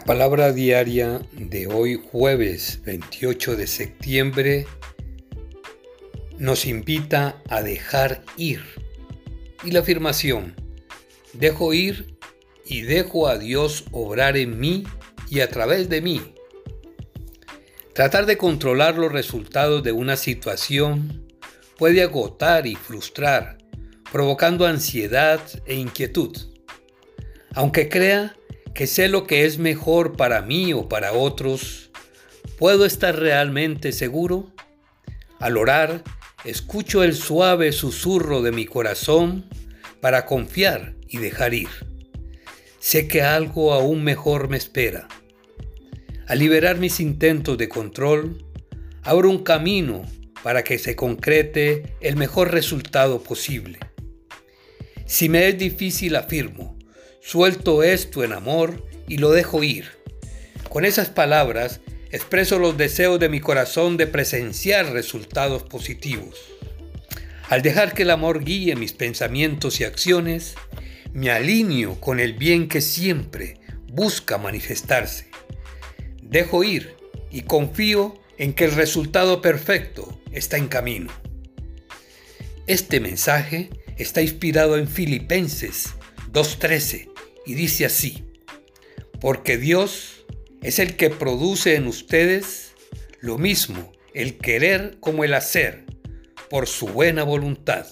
palabra diaria de hoy jueves 28 de septiembre nos invita a dejar ir. Y la afirmación, dejo ir y dejo a Dios obrar en mí y a través de mí. Tratar de controlar los resultados de una situación puede agotar y frustrar, provocando ansiedad e inquietud. Aunque crea que sé lo que es mejor para mí o para otros, ¿puedo estar realmente seguro? Al orar, escucho el suave susurro de mi corazón para confiar y dejar ir. Sé que algo aún mejor me espera. Al liberar mis intentos de control, abro un camino para que se concrete el mejor resultado posible. Si me es difícil, afirmo, Suelto esto en amor y lo dejo ir. Con esas palabras expreso los deseos de mi corazón de presenciar resultados positivos. Al dejar que el amor guíe mis pensamientos y acciones, me alineo con el bien que siempre busca manifestarse. Dejo ir y confío en que el resultado perfecto está en camino. Este mensaje está inspirado en Filipenses 2.13 y dice así, porque Dios es el que produce en ustedes lo mismo el querer como el hacer por su buena voluntad.